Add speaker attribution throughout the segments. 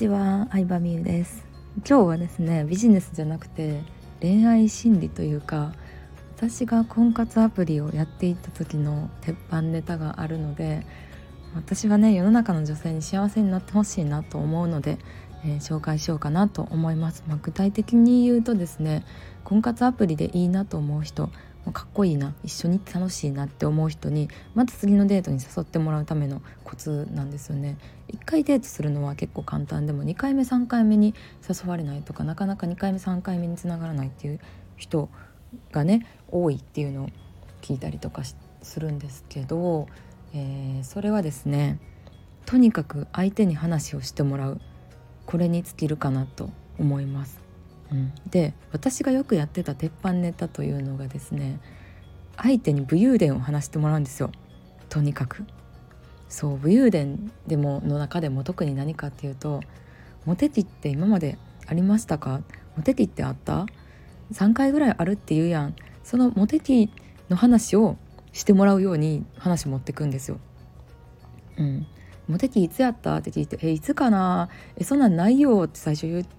Speaker 1: ちは、相葉美優です。今日はですねビジネスじゃなくて恋愛心理というか私が婚活アプリをやっていった時の鉄板ネタがあるので私はね世の中の女性に幸せになってほしいなと思うので、えー、紹介しようかなと思います、まあ、具体的に言うとですね婚活アプリでいいなと思う人かっこいいな一緒に楽しいなって思う人にまた次のデートに誘ってもらうためのコツなんですよね1回デートするのは結構簡単でも2回目3回目に誘われないとかなかなか2回目3回目につながらないっていう人がね多いっていうのを聞いたりとかするんですけど、えー、それはですねとにかく相手に話をしてもらうこれに尽きるかなと思います。で私がよくやってた鉄板ネタというのがですね相手に武勇伝を話してもらうんですよ。とにかく。そう武勇伝でもの中でも特に何かっていうと「モテ期って今までありましたか？モテ期ってあった ?3 回ぐらいあるって言うやん」そのモテ期の話をしてもらうように話持ってくんですよ。うん、モテ期いつやった？って聞いて「えいつかな？えそんなんないよ」って最初言って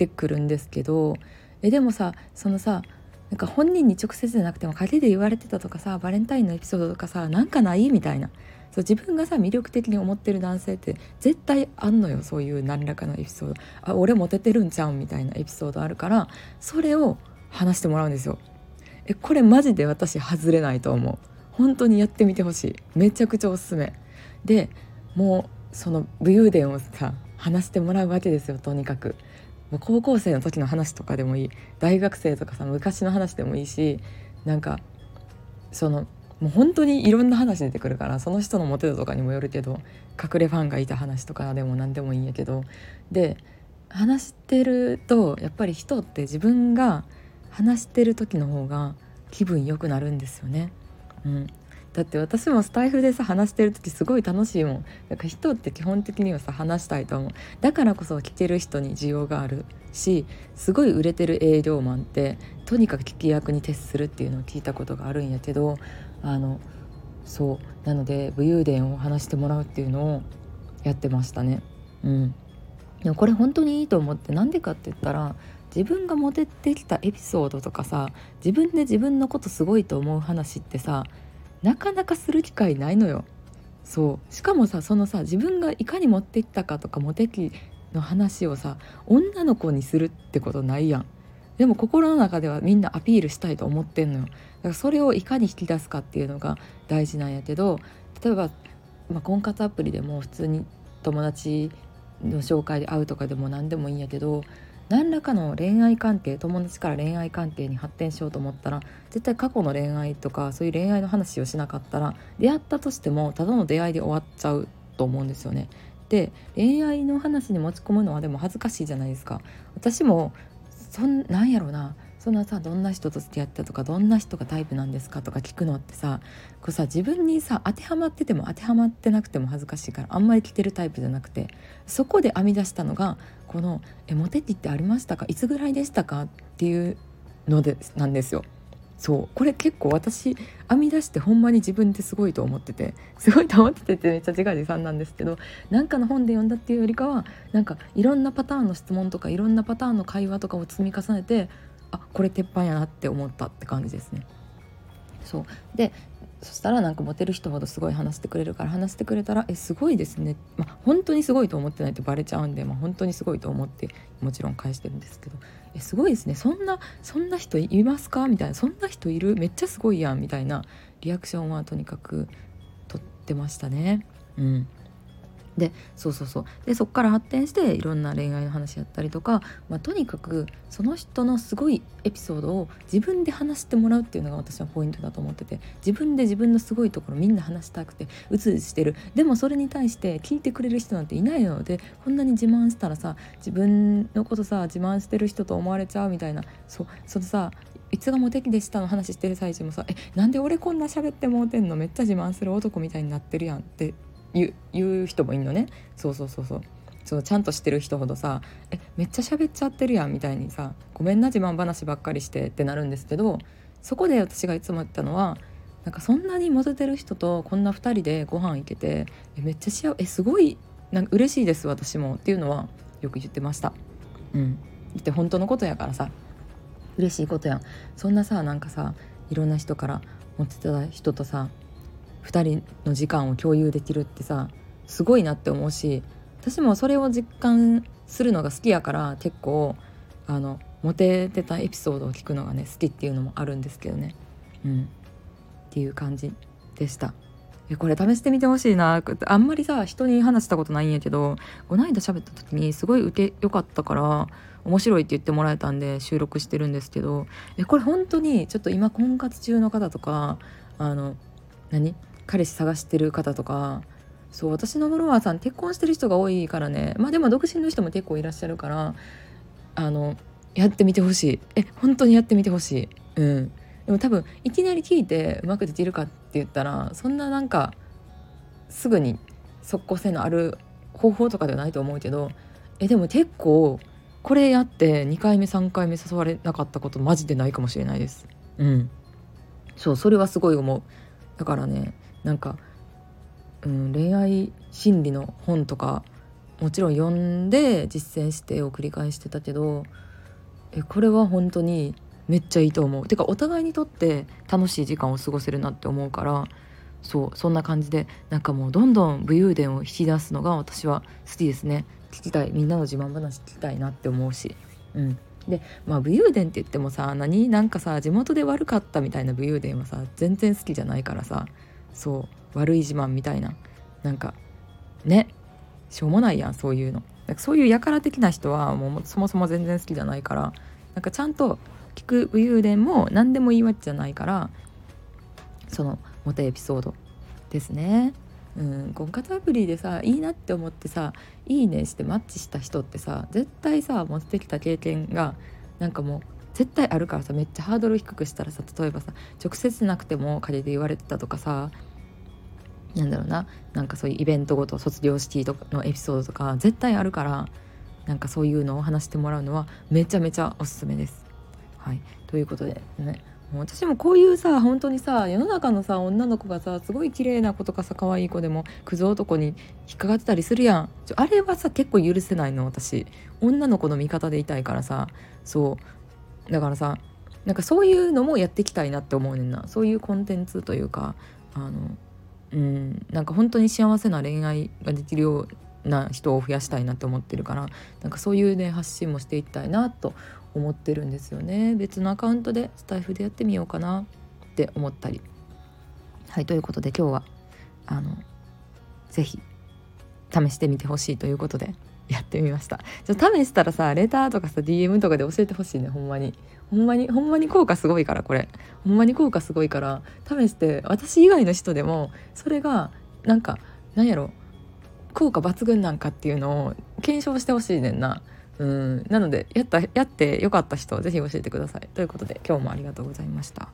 Speaker 1: てくるんですけどえでもさそのさなんか本人に直接じゃなくても陰で言われてたとかさバレンタインのエピソードとかさなんかないみたいな。そう自分がさ魅力的に思ってる男性って絶対あんのよそういう何らかのエピソード。あ俺モテてるんちゃうみたいなエピソードあるからそれを話してもらうんですよ。えこれマジで私外れないと思う。本当にやってみてほしい。めちゃくちゃおすすめ。でもうその武勇伝をさ話してもらうわけですよとにかく。高校生の時の話とかでもいい。大学生とかさ昔の話でもいいしなんかそのもう本当にいろんな話出てくるからその人のモテ度とかにもよるけど隠れファンがいた話とかでも何でもいいんやけど。で話してるとやっぱり人って自分が話してる時の方が気分良くなるんですよね。うん、だって私もスタイフでさ話してる時すごい楽しいもん。だから人って基本的にはさ話したいと思う。だからこそ聞ける人に需要があるしすごい売れてる営業マンってとにかく聞き役に徹するっていうのを聞いたことがあるんやけどあのそう。なので武勇伝を話してもらうっていうのをやってましたね。うん、でもこれ本当にいいと思ってなんでかって言ったら自分がモテてきたエピソードとかさ自分で自分のことすごいと思う話ってさなかなかする機会ないのよ。そうしかもさそのさ自分がいかに持っていったかとかモテ期の話をさ女の子にするってことないやん。でも心の中ではみんなアピールしたいと思ってんのよ。だからそれをいかに引き出すかっていうのが大事なんやけど例えば、まあ、婚活アプリでも普通に友達の紹介で会うとかでも何でもいいんやけど何らかの恋愛関係友達から恋愛関係に発展しようと思ったら絶対過去の恋愛とかそういう恋愛の話をしなかったら出会ったとしてもただの出会いで終わっちゃうと思うんですよね。で恋愛の話に持ち込むのはでも恥ずかしいじゃないですか。私もそんなんやろうなそんなさどんな人と付き合った？とかどんな人がタイプなんですか？とか聞くのってさこうさ自分にさ当てはまってても当てはまってなくても恥ずかしいからあんまり聞けるタイプじゃなくてそこで編み出したのがこの「えモテ期ってありましたかいつぐらいでしたか?」っていうのでなんですよ。そうこれ結構私編み出してほんまに自分ですごいと思っててすごいと思っててってめっちゃ自画自賛なんですけどなんかの本で読んだっていうよりかはなんかいろんなパターンの質問とかいろんなパターンの会話とかを積み重ねてあこれ鉄板やなって思ったって感じですね。そう。でそしたらなんかモテる人ほどすごい話してくれるから話してくれたら「えすごいですね」まあ本当にすごいと思ってないとバレちゃうんで、まあ、本当にすごいと思ってもちろん返してるんですけど「えすごいですね。そんなそんな人いますか?」みたいな「そんな人いる？めっちゃすごいやん」みたいなリアクションはとにかく取ってましたね。うん。でそうそうそう。でそこから発展していろんな恋愛の話やったりとか、まあ、とにかくその人のすごいエピソードを自分で話してもらうっていうのが私はポイントだと思ってて自分で自分のすごいところみんな話したくてうつうつしてる。でもそれに対して聞いてくれる人なんていないのでこんなに自慢したらさ自分のことさ自慢してる人と思われちゃうみたいな。そそのさいつがモテ期でしたの話してる最中もさ「えなんで俺こんな喋ってもうてんの？めっちゃ自慢する男みたいになってるやん」って言う人もいるのね。そうそうそうそう。そうちゃんとしてる人ほどさ「えめっちゃ喋っちゃってるやん」みたいにさ「ごめんな自慢話ばっかりして」ってなるんですけどそこで私がいつも言ったのはなんかそんなにモテてる人とこんな2人でご飯行けてえめっちゃ幸えすごいなんか嬉しいです私も。っていうのはよく言ってました。うん。って本当のことやからさ。嬉しいことやん。そんなさなんかさいろんな人から持ってた人とさ2人の時間を共有できるってさすごいなって思うし私もそれを実感するのが好きやから結構あのモテてたエピソードを聞くのがね好きっていうのもあるんですけどね。うん。っていう感じでした。えこれ試してみてほしいな。あんまりさ人に話したことないんやけどこの間喋った時にすごい受け良かったから面白いって言ってもらえたんで収録してるんですけどえこれ本当にちょっと今婚活中の方とかあの何？彼氏探してる方とかそう私のフォロワーさん結婚してる人が多いからね。まあでも独身の人も結構いらっしゃるからあのやってみてほしい。え本当にやってみてほしい。うん。でも多分いきなり聞いてうまくできるかって言ったらそんななんかすぐに即効性のある方法とかではないと思うけどえでも結構これやって2回目3回目誘われなかったことマジでないかもしれないです。うん。そうそれはすごい思う。だからねなんか、うん、恋愛心理の本とかもちろん読んで実践してを繰り返してたけどえこれは本当にめっちゃいいと思う。てかお互いにとって楽しい時間を過ごせるなって思うからそうそんな感じでなんかもうどんどん武勇伝を引き出すのが私は好きですね。聞きたい。みんなの自慢話聞きたいなって思うし。うん。でまあ武勇伝って言ってもさ何？なんかさ地元で悪かったみたいな武勇伝はさ全然好きじゃないからさ。そう悪い自慢みたいな。なんかね。しょうもないやんそういうの。なんかそういう輩的な人はもうそもそも全然好きじゃないから。なんかちゃんと聞く武勇伝も何でもいいわけじゃないからそのモテエピソードですね。うん、婚活アプリでさいいなって思ってさ「いいね」してマッチした人ってさ絶対さ持ってきた経験がなんかもう絶対あるからさめっちゃハードル低くしたらさ例えばさ直接なくても仮で言われてたとかさなんだろうななんかそういうイベントごと卒業式とかのエピソードとか絶対あるからなんかそういうのを話してもらうのはめちゃめちゃおすすめです。はい、ということでねもう私もこういうさ本当にさ世の中のさ女の子がさすごい綺麗な子とかさ可愛い子でもクズ男に引っかかってたりするやん。あれはさ結構許せないの私。女の子の味方でいたいからさ。そう。だからさなんかそういうのもやっていきたいなって思うねんな。そういうコンテンツというかあのうんなんか本当に幸せな恋愛ができるような人を増やしたいなって思ってるからなんかそういうね発信もしていきたいなと思ってるんですよね。別のアカウントでスタイフでやってみようかなって思ったり。はいということで今日はあの是非試してみてほしいということで。やってみました。ちょ試したらさレターとかさ DM とかで教えてほしいねほんまに。ほんまにほんまに効果すごいからこれ。ほんまに効果すごいから試して私以外の人でもそれがなんかなんやろ効果抜群なんかっていうのを検証してほしいねんな。うん。なのでやったやってよかった人是非教えてください。ということで今日もありがとうございました。